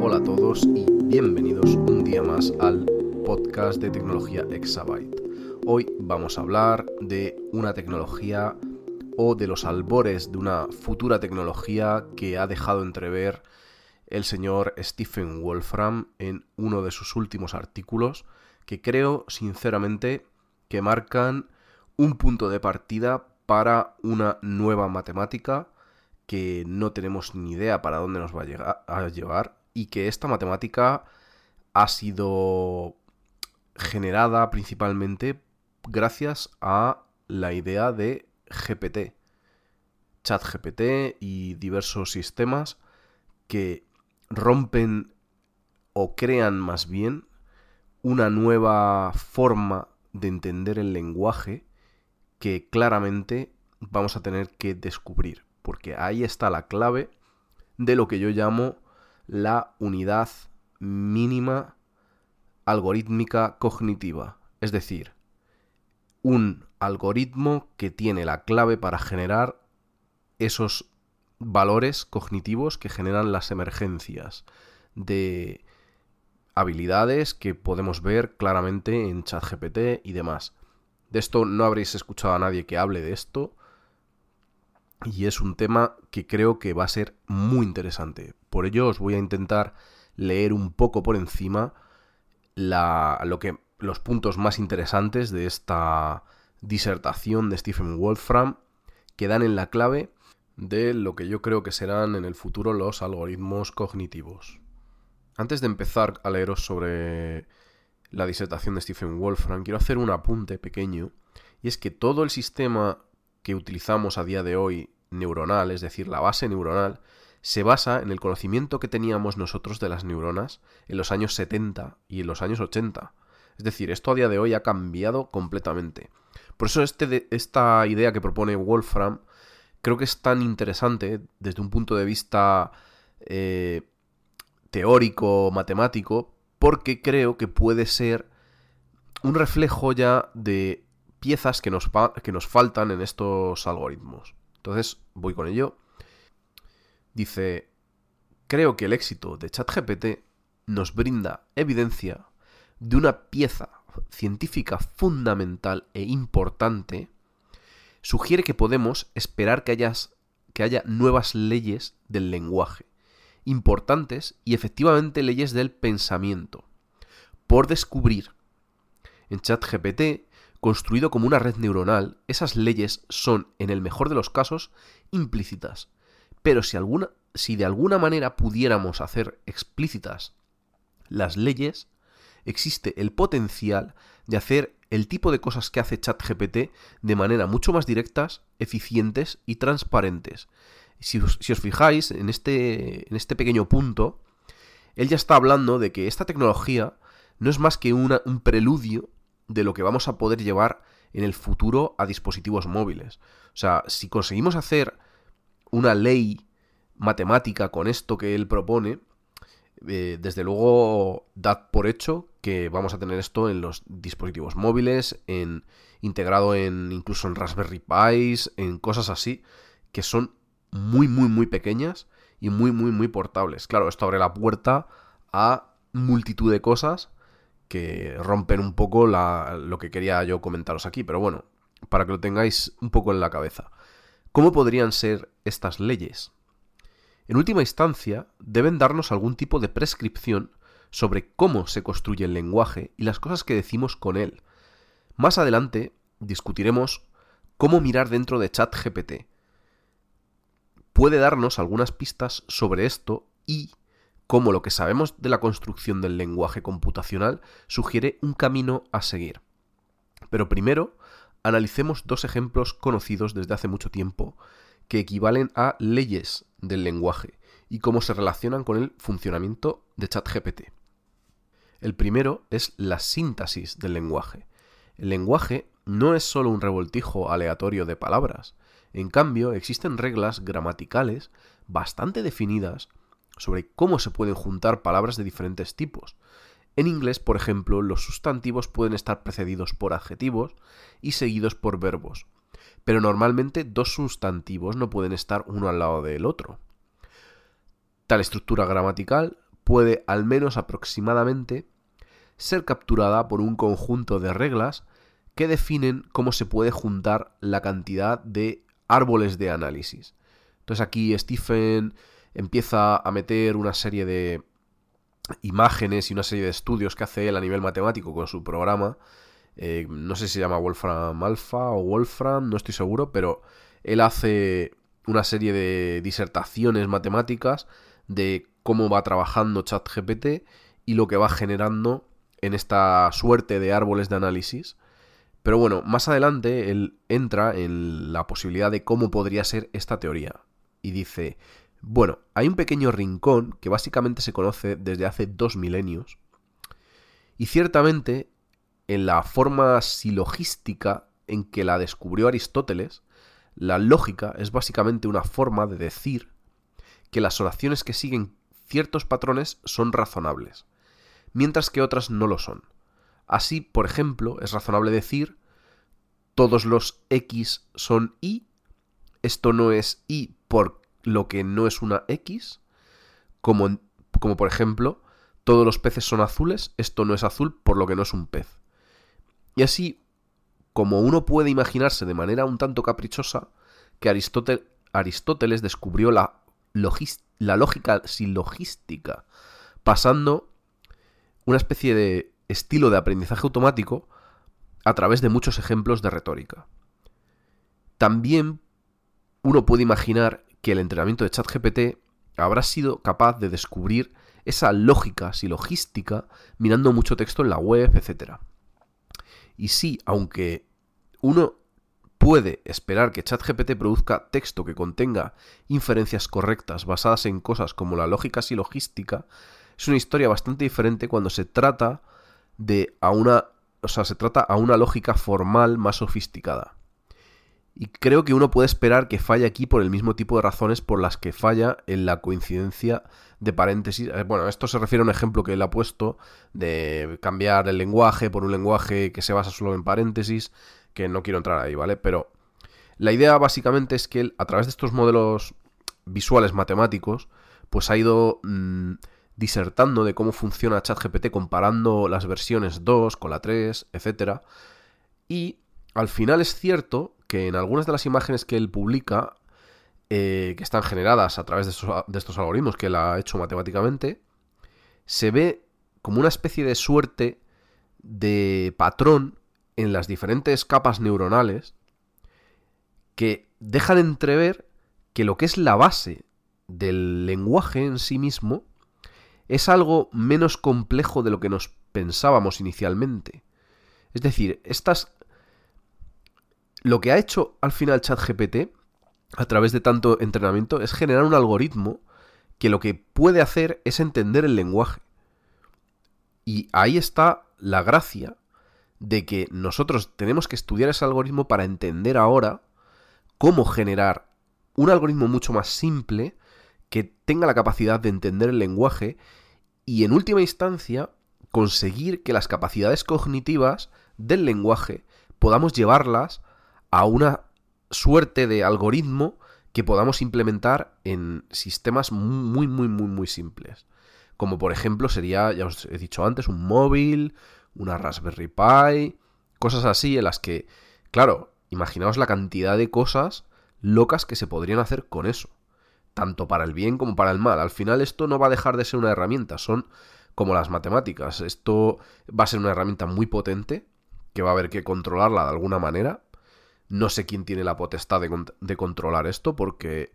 Hola a todos y bienvenidos un día más al podcast de tecnología Exabyte. Hoy vamos a hablar de una tecnología o de los albores de una futura tecnología que ha dejado entrever el señor Stephen Wolfram en uno de sus últimos artículos que creo sinceramente que marcan un punto de partida para una nueva matemática que no tenemos ni idea para dónde nos va a, a llevar y que esta matemática ha sido generada principalmente gracias a la idea de GPT, ChatGPT y diversos sistemas que rompen o crean más bien una nueva forma de entender el lenguaje que claramente vamos a tener que descubrir, porque ahí está la clave de lo que yo llamo la unidad mínima algorítmica cognitiva, es decir, un algoritmo que tiene la clave para generar esos valores cognitivos que generan las emergencias de habilidades que podemos ver claramente en ChatGPT y demás. De esto no habréis escuchado a nadie que hable de esto y es un tema que creo que va a ser muy interesante. Por ello os voy a intentar leer un poco por encima lo que, los puntos más interesantes de esta disertación de Stephen Wolfram que dan en la clave de lo que yo creo que serán en el futuro los algoritmos cognitivos. Antes de empezar a leeros sobre la disertación de Stephen Wolfram, quiero hacer un apunte pequeño, y es que todo el sistema que utilizamos a día de hoy neuronal, es decir, la base neuronal, se basa en el conocimiento que teníamos nosotros de las neuronas en los años 70 y en los años 80. Es decir, esto a día de hoy ha cambiado completamente. Por eso este esta idea que propone Wolfram creo que es tan interesante desde un punto de vista eh, teórico, matemático, porque creo que puede ser un reflejo ya de piezas que nos, que nos faltan en estos algoritmos. Entonces, voy con ello. Dice, creo que el éxito de ChatGPT nos brinda evidencia de una pieza científica fundamental e importante, sugiere que podemos esperar que, que haya nuevas leyes del lenguaje, importantes y efectivamente leyes del pensamiento, por descubrir. En ChatGPT, construido como una red neuronal, esas leyes son, en el mejor de los casos, implícitas. Pero si, alguna, si de alguna manera pudiéramos hacer explícitas las leyes, existe el potencial de hacer el tipo de cosas que hace ChatGPT de manera mucho más directas, eficientes y transparentes. Si os, si os fijáis en este, en este pequeño punto, él ya está hablando de que esta tecnología no es más que una, un preludio de lo que vamos a poder llevar en el futuro a dispositivos móviles. O sea, si conseguimos hacer una ley matemática con esto que él propone, eh, desde luego dad por hecho que vamos a tener esto en los dispositivos móviles, en, integrado en incluso en Raspberry Pis, en cosas así, que son muy, muy, muy pequeñas y muy, muy, muy portables. Claro, esto abre la puerta a multitud de cosas que rompen un poco la, lo que quería yo comentaros aquí, pero bueno, para que lo tengáis un poco en la cabeza. ¿Cómo podrían ser estas leyes? En última instancia, deben darnos algún tipo de prescripción sobre cómo se construye el lenguaje y las cosas que decimos con él. Más adelante discutiremos cómo mirar dentro de ChatGPT. Puede darnos algunas pistas sobre esto y cómo lo que sabemos de la construcción del lenguaje computacional sugiere un camino a seguir. Pero primero, analicemos dos ejemplos conocidos desde hace mucho tiempo que equivalen a leyes del lenguaje y cómo se relacionan con el funcionamiento de ChatGPT. El primero es la síntesis del lenguaje. El lenguaje no es solo un revoltijo aleatorio de palabras. En cambio, existen reglas gramaticales bastante definidas sobre cómo se pueden juntar palabras de diferentes tipos. En inglés, por ejemplo, los sustantivos pueden estar precedidos por adjetivos y seguidos por verbos, pero normalmente dos sustantivos no pueden estar uno al lado del otro. Tal estructura gramatical puede, al menos aproximadamente, ser capturada por un conjunto de reglas que definen cómo se puede juntar la cantidad de árboles de análisis. Entonces aquí Stephen empieza a meter una serie de imágenes y una serie de estudios que hace él a nivel matemático con su programa. Eh, no sé si se llama Wolfram Alpha o Wolfram, no estoy seguro, pero él hace una serie de disertaciones matemáticas de cómo va trabajando ChatGPT y lo que va generando en esta suerte de árboles de análisis. Pero bueno, más adelante él entra en la posibilidad de cómo podría ser esta teoría. Y dice, bueno, hay un pequeño rincón que básicamente se conoce desde hace dos milenios. Y ciertamente, en la forma silogística en que la descubrió Aristóteles, la lógica es básicamente una forma de decir que las oraciones que siguen ciertos patrones son razonables, mientras que otras no lo son. Así, por ejemplo, es razonable decir todos los X son Y, esto no es Y por lo que no es una X, como, como por ejemplo, todos los peces son azules, esto no es azul por lo que no es un pez. Y así, como uno puede imaginarse de manera un tanto caprichosa, que Aristóteles descubrió la la lógica silogística, pasando una especie de estilo de aprendizaje automático a través de muchos ejemplos de retórica. También uno puede imaginar que el entrenamiento de ChatGPT habrá sido capaz de descubrir esa lógica silogística mirando mucho texto en la web, etc. Y sí, aunque uno puede esperar que ChatGPT produzca texto que contenga inferencias correctas basadas en cosas como la lógica silogística, es una historia bastante diferente cuando se trata de a una, o sea, se trata a una lógica formal más sofisticada. Y creo que uno puede esperar que falle aquí por el mismo tipo de razones por las que falla en la coincidencia de paréntesis. Eh, bueno, esto se refiere a un ejemplo que él ha puesto de cambiar el lenguaje por un lenguaje que se basa solo en paréntesis que no quiero entrar ahí, ¿vale? Pero la idea básicamente es que a través de estos modelos visuales matemáticos, pues ha ido mm, disertando de cómo funciona ChatGPT comparando las versiones 2 con la 3, etc. Y al final es cierto que en algunas de las imágenes que él publica, eh, que están generadas a través de estos, de estos algoritmos que él ha hecho matemáticamente, se ve como una especie de suerte de patrón en las diferentes capas neuronales que dejan entrever que lo que es la base del lenguaje en sí mismo es algo menos complejo de lo que nos pensábamos inicialmente. Es decir, estas lo que ha hecho al final ChatGPT a través de tanto entrenamiento es generar un algoritmo que lo que puede hacer es entender el lenguaje. Y ahí está la gracia de que nosotros tenemos que estudiar ese algoritmo para entender ahora cómo generar un algoritmo mucho más simple que tenga la capacidad de entender el lenguaje y en última instancia conseguir que las capacidades cognitivas del lenguaje podamos llevarlas a una suerte de algoritmo que podamos implementar en sistemas muy, muy, muy, muy simples. Como por ejemplo sería, ya os he dicho antes, un móvil, una Raspberry Pi, cosas así en las que, claro, imaginaos la cantidad de cosas locas que se podrían hacer con eso, tanto para el bien como para el mal. Al final esto no va a dejar de ser una herramienta, son como las matemáticas, esto va a ser una herramienta muy potente, que va a haber que controlarla de alguna manera. No sé quién tiene la potestad de, de controlar esto, porque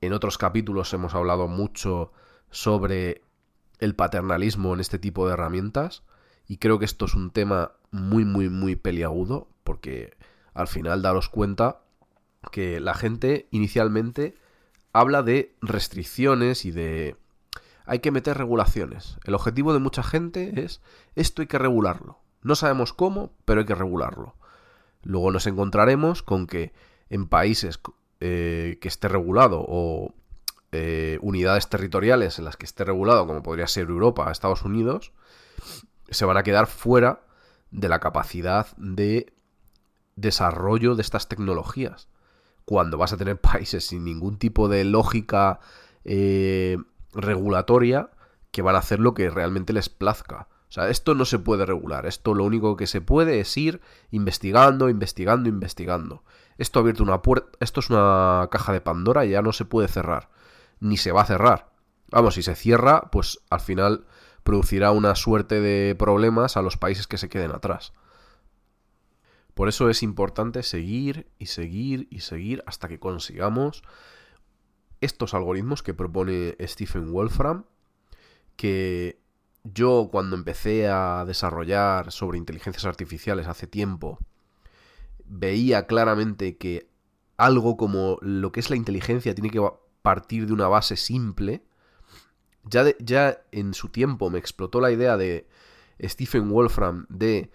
en otros capítulos hemos hablado mucho sobre el paternalismo en este tipo de herramientas. Y creo que esto es un tema muy, muy, muy peliagudo, porque al final daros cuenta que la gente inicialmente habla de restricciones y de... Hay que meter regulaciones. El objetivo de mucha gente es esto hay que regularlo. No sabemos cómo, pero hay que regularlo. Luego nos encontraremos con que en países eh, que esté regulado o eh, unidades territoriales en las que esté regulado, como podría ser Europa, Estados Unidos, se van a quedar fuera de la capacidad de desarrollo de estas tecnologías. Cuando vas a tener países sin ningún tipo de lógica eh, regulatoria que van a hacer lo que realmente les plazca. O sea, esto no se puede regular. Esto lo único que se puede es ir investigando, investigando, investigando. Esto ha abierto una puerta. Esto es una caja de Pandora y ya no se puede cerrar. Ni se va a cerrar. Vamos, si se cierra, pues al final producirá una suerte de problemas a los países que se queden atrás. Por eso es importante seguir y seguir y seguir hasta que consigamos estos algoritmos que propone Stephen Wolfram, que yo cuando empecé a desarrollar sobre inteligencias artificiales hace tiempo, veía claramente que algo como lo que es la inteligencia tiene que partir de una base simple. Ya, ya en su tiempo me explotó la idea de Stephen Wolfram de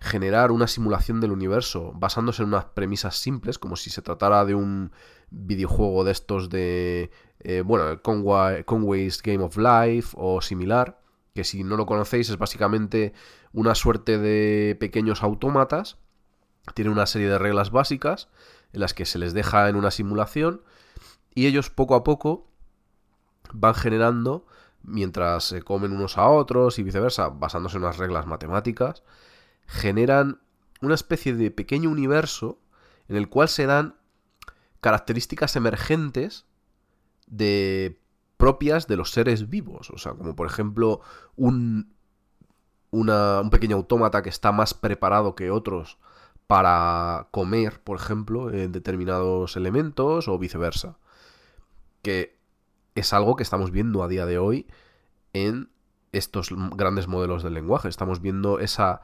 generar una simulación del universo basándose en unas premisas simples, como si se tratara de un videojuego de estos de, eh, bueno, Conway's Game of Life o similar, que si no lo conocéis es básicamente una suerte de pequeños autómatas, tiene una serie de reglas básicas en las que se les deja en una simulación y ellos poco a poco van generando mientras se comen unos a otros y viceversa, basándose en unas reglas matemáticas, generan una especie de pequeño universo en el cual se dan características emergentes de propias de los seres vivos. O sea, como por ejemplo un, un pequeño autómata que está más preparado que otros para comer, por ejemplo, en determinados elementos o viceversa. Que es algo que estamos viendo a día de hoy en estos grandes modelos del lenguaje. Estamos viendo esa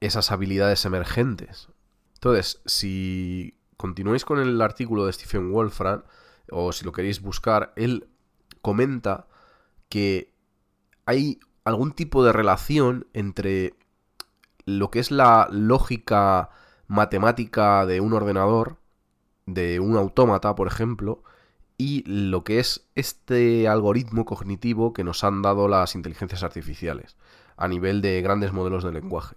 esas habilidades emergentes. Entonces, si continuáis con el artículo de Stephen Wolfram, o si lo queréis buscar, él comenta que hay algún tipo de relación entre lo que es la lógica matemática de un ordenador, de un autómata, por ejemplo, y lo que es este algoritmo cognitivo que nos han dado las inteligencias artificiales a nivel de grandes modelos de lenguaje.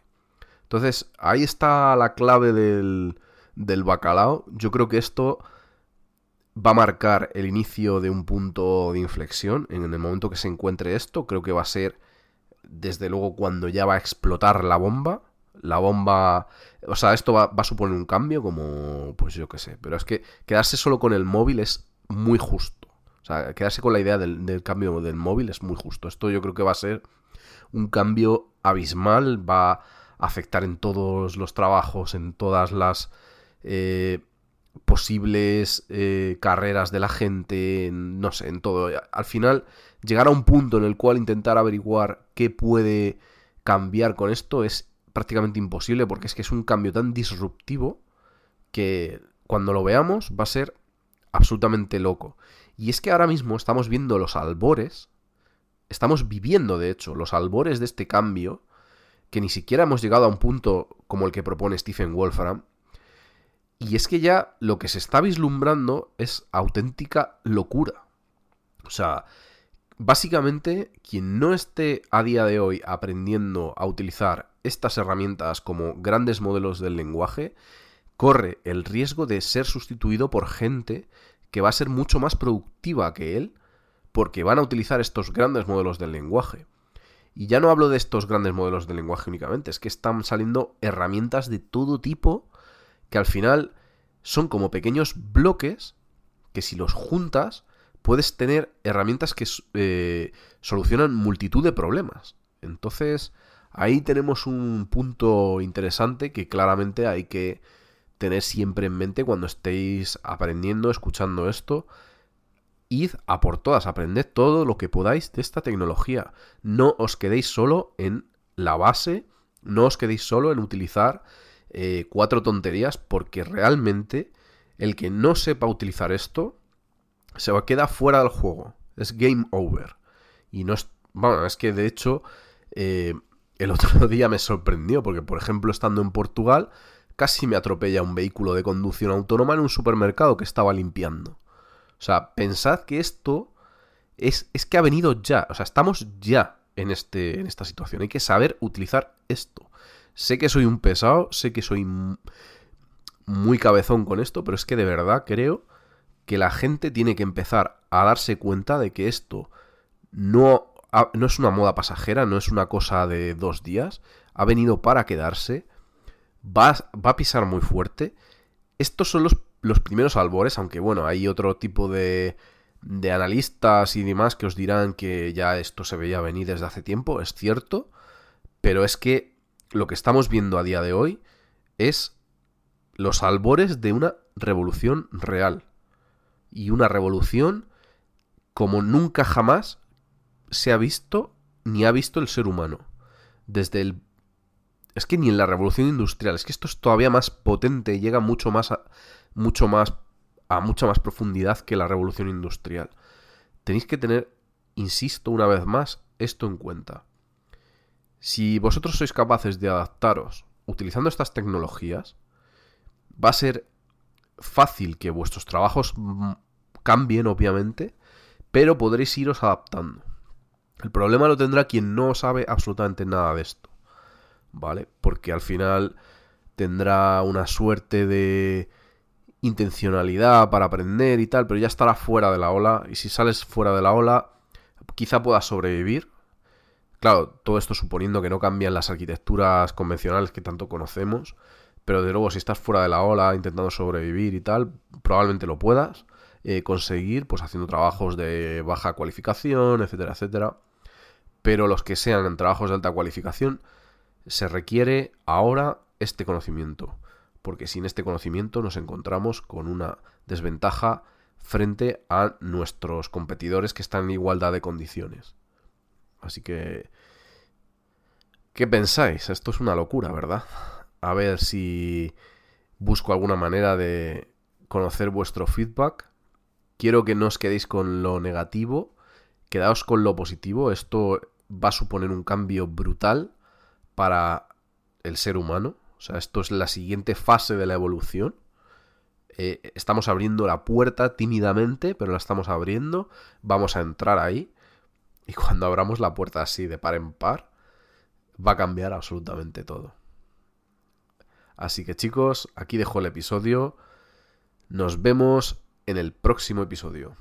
Entonces, ahí está la clave del, del bacalao. Yo creo que esto va a marcar el inicio de un punto de inflexión. En el momento que se encuentre esto, creo que va a ser, desde luego, cuando ya va a explotar la bomba. La bomba... O sea, esto va, a suponer un cambio como... Pues yo qué sé. Pero es que quedarse solo con el móvil es muy justo. O sea, quedarse con la idea del, del cambio del móvil es muy justo. Esto yo creo que va a ser un cambio abismal. Va afectar en todos los trabajos, en todas las eh, posibles eh, carreras de la gente, no sé, en todo. Al final, llegar a un punto en el cual intentar averiguar qué puede cambiar con esto es prácticamente imposible porque es que es un cambio tan disruptivo que cuando lo veamos va a ser absolutamente loco. Y es que ahora mismo estamos viendo los albores, estamos viviendo de hecho los albores de este cambio que ni siquiera hemos llegado a un punto como el que propone Stephen Wolfram. Y es que ya lo que se está vislumbrando es auténtica locura. O sea, básicamente quien no esté a día de hoy aprendiendo a utilizar estas herramientas como grandes modelos del lenguaje, corre el riesgo de ser sustituido por gente que va a ser mucho más productiva que él, porque van a utilizar estos grandes modelos del lenguaje. Y ya no hablo de estos grandes modelos de lenguaje únicamente, es que están saliendo herramientas de todo tipo que al final son como pequeños bloques que si los juntas puedes tener herramientas que eh, solucionan multitud de problemas. Entonces ahí tenemos un punto interesante que claramente hay que tener siempre en mente cuando estéis aprendiendo, escuchando esto id a por todas, aprended todo lo que podáis de esta tecnología. No os quedéis solo en la base, no os quedéis solo en utilizar eh, cuatro tonterías, porque realmente el que no sepa utilizar esto se va, queda fuera del juego. Es game over. Y no es. Bueno, es que de hecho. Eh, el otro día me sorprendió, porque por ejemplo, estando en Portugal, casi me atropella un vehículo de conducción autónoma en un supermercado que estaba limpiando. O sea, pensad que esto es, es que ha venido ya. O sea, estamos ya en, este, en esta situación. Hay que saber utilizar esto. Sé que soy un pesado, sé que soy muy cabezón con esto, pero es que de verdad creo que la gente tiene que empezar a darse cuenta de que esto no, no es una moda pasajera, no es una cosa de dos días, ha venido para quedarse, va, va a pisar muy fuerte. Estos son los, los primeros albores, aunque bueno, hay otro tipo de, de analistas y demás que os dirán que ya esto se veía venir desde hace tiempo, es cierto, pero es que lo que estamos viendo a día de hoy es los albores de una revolución real y una revolución como nunca jamás se ha visto ni ha visto el ser humano. Desde el... Es que ni en la revolución industrial, es que esto es todavía más potente y llega mucho más a, mucho más a mucha más profundidad que la revolución industrial. Tenéis que tener, insisto una vez más, esto en cuenta. Si vosotros sois capaces de adaptaros utilizando estas tecnologías, va a ser fácil que vuestros trabajos cambien, obviamente, pero podréis iros adaptando. El problema lo tendrá quien no sabe absolutamente nada de esto, ¿vale? Porque al final tendrá una suerte de intencionalidad para aprender y tal, pero ya estará fuera de la ola, y si sales fuera de la ola, quizá puedas sobrevivir. Claro, todo esto suponiendo que no cambian las arquitecturas convencionales que tanto conocemos, pero de luego si estás fuera de la ola intentando sobrevivir y tal, probablemente lo puedas. Eh, conseguir, pues haciendo trabajos de baja cualificación, etcétera, etcétera. Pero los que sean en trabajos de alta cualificación, se requiere ahora este conocimiento, porque sin este conocimiento nos encontramos con una desventaja frente a nuestros competidores que están en igualdad de condiciones. Así que... ¿Qué pensáis? Esto es una locura, ¿verdad? A ver si busco alguna manera de conocer vuestro feedback quiero que no os quedéis con lo negativo, quedaos con lo positivo. Esto va a suponer un cambio brutal para el ser humano. O sea, esto es la siguiente fase de la evolución. Eh, estamos abriendo la puerta tímidamente, pero la estamos abriendo. Vamos a entrar ahí. Y cuando abramos la puerta así de par en par, va a cambiar absolutamente todo. Así que chicos, aquí dejo el episodio. Nos vemos en el próximo episodio.